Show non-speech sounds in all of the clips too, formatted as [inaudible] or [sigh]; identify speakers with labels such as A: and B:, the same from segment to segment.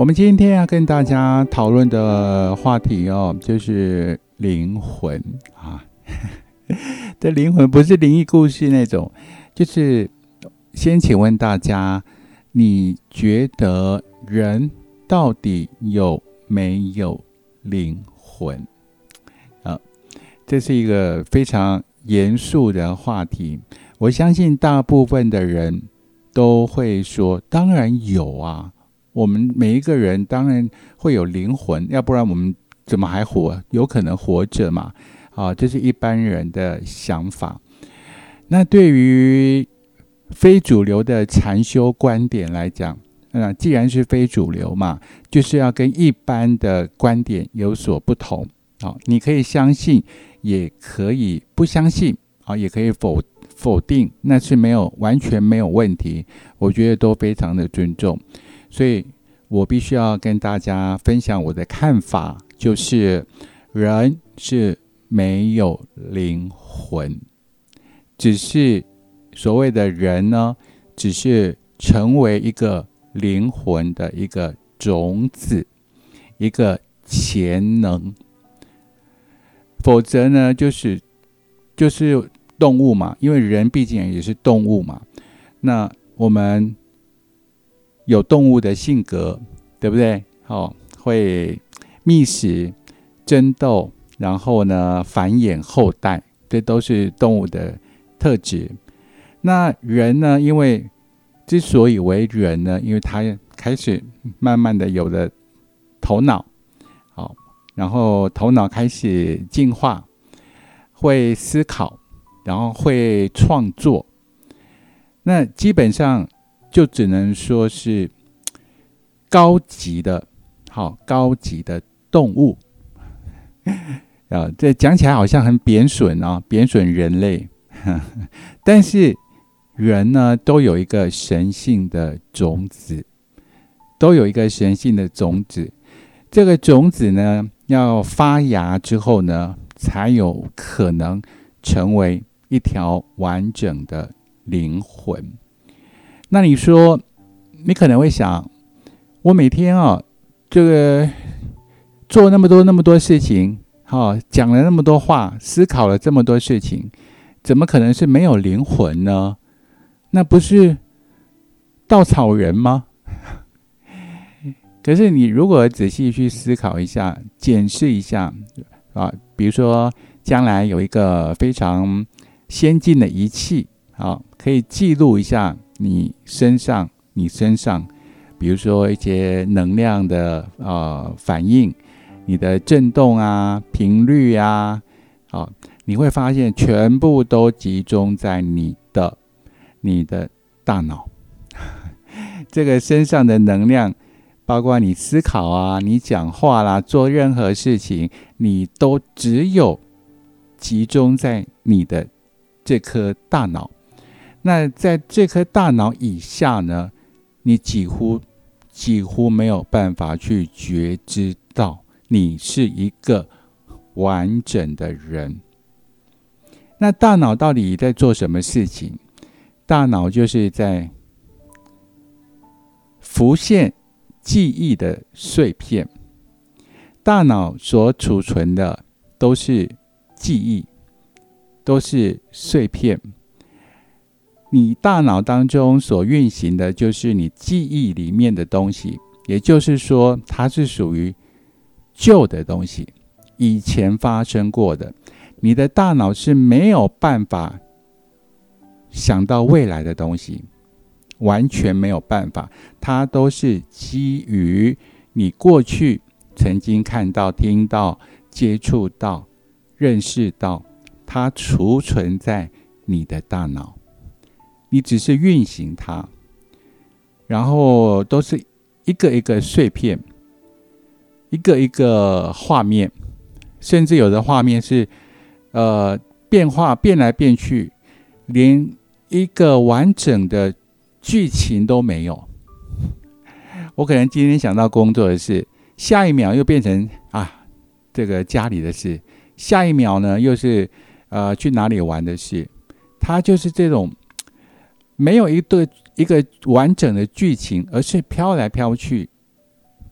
A: 我们今天要跟大家讨论的话题哦，就是灵魂啊。[laughs] 这灵魂不是灵异故事那种，就是先请问大家，你觉得人到底有没有灵魂？啊，这是一个非常严肃的话题。我相信大部分的人都会说，当然有啊。我们每一个人当然会有灵魂，要不然我们怎么还活？有可能活着嘛？啊，这是一般人的想法。那对于非主流的禅修观点来讲，那既然是非主流嘛，就是要跟一般的观点有所不同。啊，你可以相信，也可以不相信，啊，也可以否否定，那是没有完全没有问题。我觉得都非常的尊重。所以我必须要跟大家分享我的看法，就是人是没有灵魂，只是所谓的人呢，只是成为一个灵魂的一个种子，一个潜能。否则呢，就是就是动物嘛，因为人毕竟也是动物嘛。那我们。有动物的性格，对不对？哦，会觅食、争斗，然后呢繁衍后代，这都是动物的特质。那人呢？因为之所以为人呢，因为他开始慢慢的有了头脑，好，然后头脑开始进化，会思考，然后会创作。那基本上。就只能说是高级的，好高级的动物 [laughs] 啊！这讲起来好像很贬损啊，贬损人类。[laughs] 但是人呢，都有一个神性的种子，都有一个神性的种子。这个种子呢，要发芽之后呢，才有可能成为一条完整的灵魂。那你说，你可能会想，我每天啊，这个做那么多那么多事情，哈，讲了那么多话，思考了这么多事情，怎么可能是没有灵魂呢？那不是稻草人吗？[laughs] 可是你如果仔细去思考一下，检视一下啊，比如说将来有一个非常先进的仪器，好，可以记录一下。你身上，你身上，比如说一些能量的呃反应，你的震动啊、频率啊，好，你会发现全部都集中在你的你的大脑。[laughs] 这个身上的能量，包括你思考啊、你讲话啦、做任何事情，你都只有集中在你的这颗大脑。那在这颗大脑以下呢，你几乎几乎没有办法去觉知到你是一个完整的人。那大脑到底在做什么事情？大脑就是在浮现记忆的碎片。大脑所储存的都是记忆，都是碎片。你大脑当中所运行的就是你记忆里面的东西，也就是说，它是属于旧的东西，以前发生过的。你的大脑是没有办法想到未来的东西，完全没有办法，它都是基于你过去曾经看到、听到、接触到、认识到，它储存在你的大脑。你只是运行它，然后都是一个一个碎片，一个一个画面，甚至有的画面是呃变化变来变去，连一个完整的剧情都没有。我可能今天想到工作的事，下一秒又变成啊这个家里的事，下一秒呢又是呃去哪里玩的事，它就是这种。没有一个一个完整的剧情，而是飘来飘去，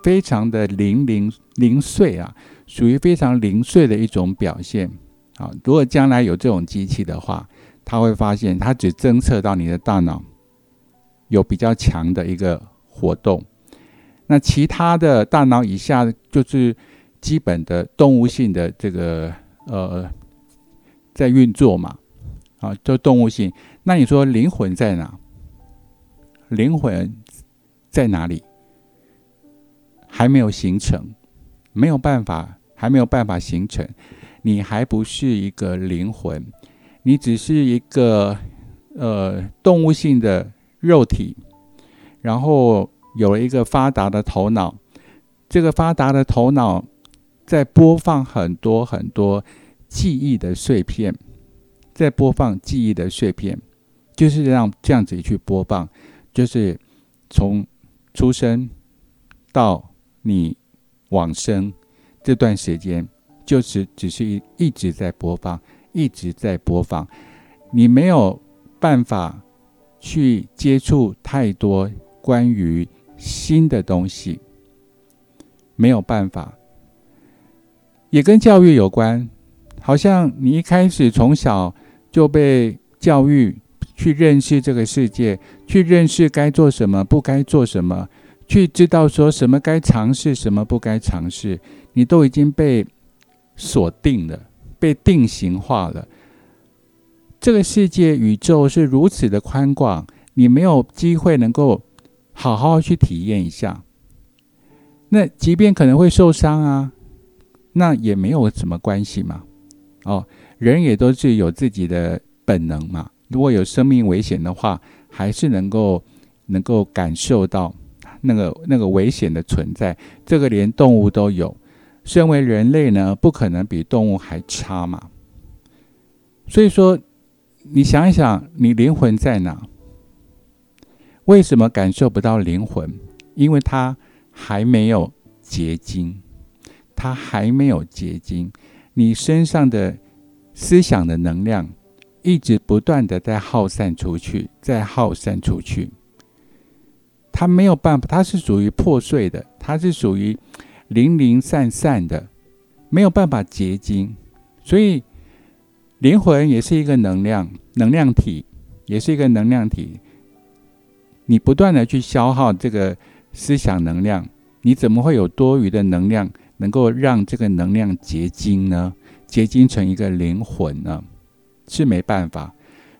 A: 非常的零零零碎啊，属于非常零碎的一种表现。啊，如果将来有这种机器的话，他会发现它只侦测到你的大脑有比较强的一个活动，那其他的大脑以下就是基本的动物性的这个呃在运作嘛。啊，就动物性。那你说灵魂在哪？灵魂在哪里？还没有形成，没有办法，还没有办法形成。你还不是一个灵魂，你只是一个呃动物性的肉体，然后有了一个发达的头脑。这个发达的头脑在播放很多很多记忆的碎片，在播放记忆的碎片，就是让这样子去播放，就是从出生到你往生这段时间。就是只是一一直在播放，一直在播放，你没有办法去接触太多关于新的东西，没有办法，也跟教育有关。好像你一开始从小就被教育去认识这个世界，去认识该做什么，不该做什么，去知道说什么该尝试，什么不该尝试，你都已经被。锁定了，被定型化了。这个世界、宇宙是如此的宽广，你没有机会能够好好去体验一下。那即便可能会受伤啊，那也没有什么关系嘛。哦，人也都是有自己的本能嘛。如果有生命危险的话，还是能够能够感受到那个那个危险的存在。这个连动物都有。身为人类呢，不可能比动物还差嘛。所以说，你想一想，你灵魂在哪？为什么感受不到灵魂？因为它还没有结晶，它还没有结晶。你身上的思想的能量一直不断的在耗散出去，在耗散出去。它没有办法，它是属于破碎的，它是属于。零零散散的，没有办法结晶，所以灵魂也是一个能量，能量体也是一个能量体。你不断的去消耗这个思想能量，你怎么会有多余的能量能够让这个能量结晶呢？结晶成一个灵魂呢？是没办法。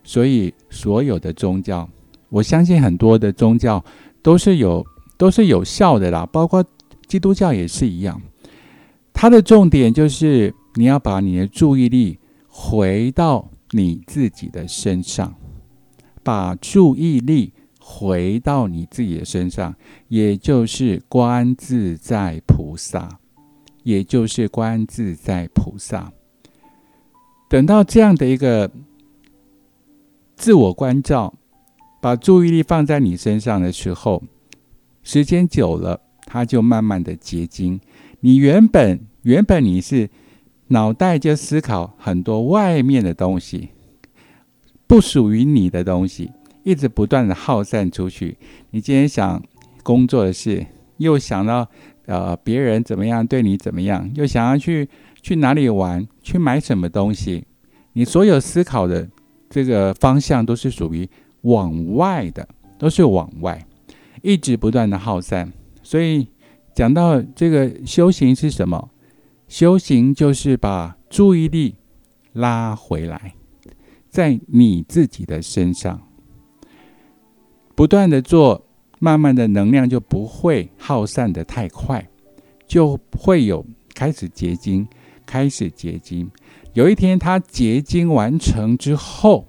A: 所以所有的宗教，我相信很多的宗教都是有都是有效的啦，包括。基督教也是一样，它的重点就是你要把你的注意力回到你自己的身上，把注意力回到你自己的身上，也就是观自在菩萨，也就是观自在菩萨。等到这样的一个自我关照，把注意力放在你身上的时候，时间久了。它就慢慢的结晶。你原本原本你是脑袋就思考很多外面的东西，不属于你的东西，一直不断的耗散出去。你今天想工作的事，又想到呃别人怎么样对你怎么样，又想要去去哪里玩，去买什么东西。你所有思考的这个方向都是属于往外的，都是往外，一直不断的耗散。所以讲到这个修行是什么？修行就是把注意力拉回来，在你自己的身上，不断的做，慢慢的能量就不会耗散的太快，就会有开始结晶，开始结晶。有一天它结晶完成之后，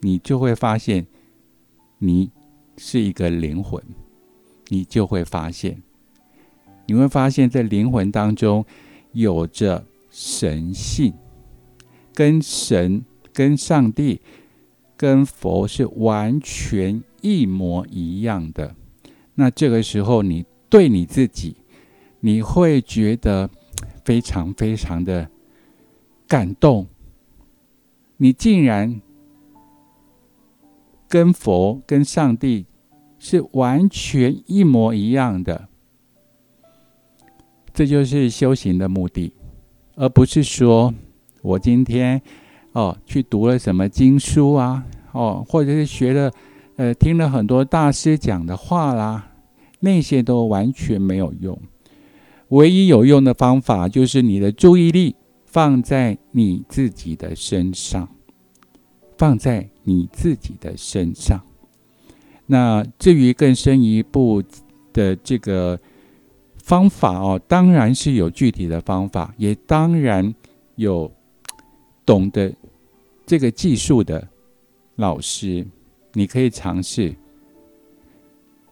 A: 你就会发现，你是一个灵魂。你就会发现，你会发现，在灵魂当中有着神性，跟神、跟上帝、跟佛是完全一模一样的。那这个时候，你对你自己，你会觉得非常非常的感动。你竟然跟佛、跟上帝。是完全一模一样的，这就是修行的目的，而不是说我今天哦去读了什么经书啊，哦，或者是学了呃听了很多大师讲的话啦，那些都完全没有用。唯一有用的方法就是你的注意力放在你自己的身上，放在你自己的身上。那至于更深一步的这个方法哦，当然是有具体的方法，也当然有懂得这个技术的老师，你可以尝试。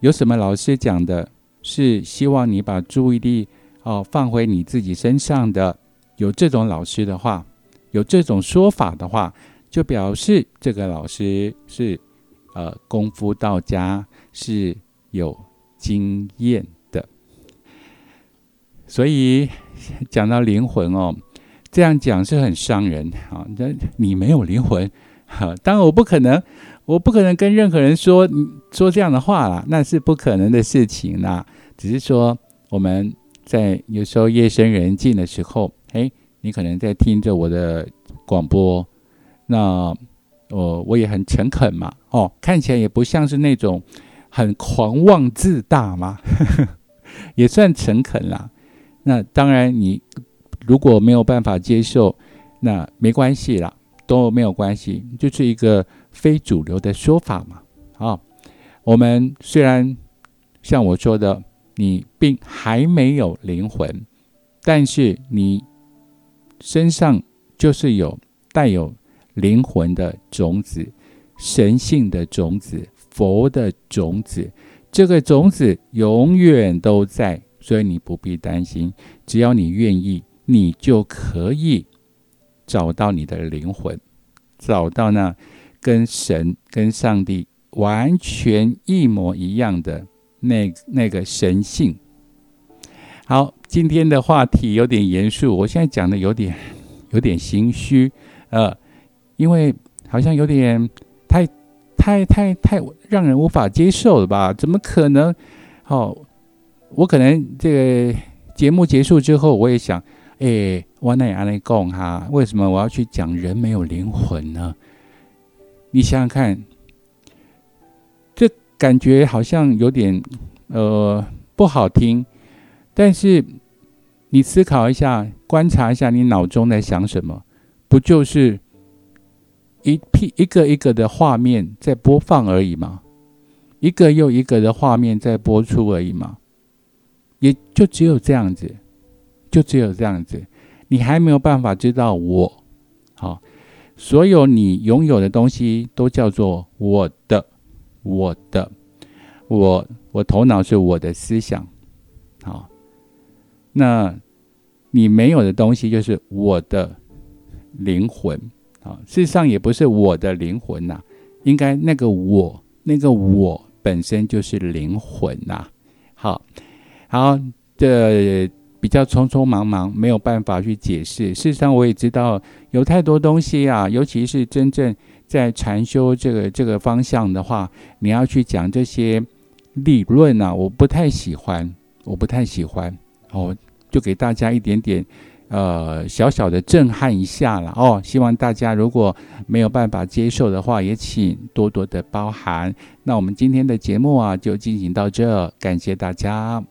A: 有什么老师讲的是希望你把注意力哦放回你自己身上的？有这种老师的话，有这种说法的话，就表示这个老师是。呃，功夫到家是有经验的，所以讲到灵魂哦，这样讲是很伤人啊。那你没有灵魂，当然我不可能，我不可能跟任何人说说这样的话啦，那是不可能的事情啦。只是说我们在有时候夜深人静的时候，哎，你可能在听着我的广播，那。哦，我也很诚恳嘛，哦，看起来也不像是那种很狂妄自大嘛，[laughs] 也算诚恳啦。那当然，你如果没有办法接受，那没关系啦，都没有关系，就是一个非主流的说法嘛。啊，我们虽然像我说的，你并还没有灵魂，但是你身上就是有带有。灵魂的种子，神性的种子，佛的种子，这个种子永远都在，所以你不必担心。只要你愿意，你就可以找到你的灵魂，找到那跟神、跟上帝完全一模一样的那那个神性。好，今天的话题有点严肃，我现在讲的有点有点心虚，呃。因为好像有点太、太、太、太让人无法接受了吧？怎么可能？好，我可能这个节目结束之后，我也想，哎，我那安内讲哈，为什么我要去讲人没有灵魂呢？你想想看，感觉好像有点呃不好听，但是你思考一下，观察一下你脑中在想什么，不就是？一批一个一个的画面在播放而已嘛，一个又一个的画面在播出而已嘛，也就只有这样子，就只有这样子，你还没有办法知道我，好，所有你拥有的东西都叫做我的，我的，我我头脑是我的思想，好，那你没有的东西就是我的灵魂。啊，事实上也不是我的灵魂呐，应该那个我，那个我本身就是灵魂呐。好，好，这比较匆匆忙忙，没有办法去解释。事实上，我也知道有太多东西啊，尤其是真正在禅修这个这个方向的话，你要去讲这些理论啊，我不太喜欢，我不太喜欢。哦，就给大家一点点。呃，小小的震撼一下了哦。希望大家如果没有办法接受的话，也请多多的包涵。那我们今天的节目啊，就进行到这，感谢大家。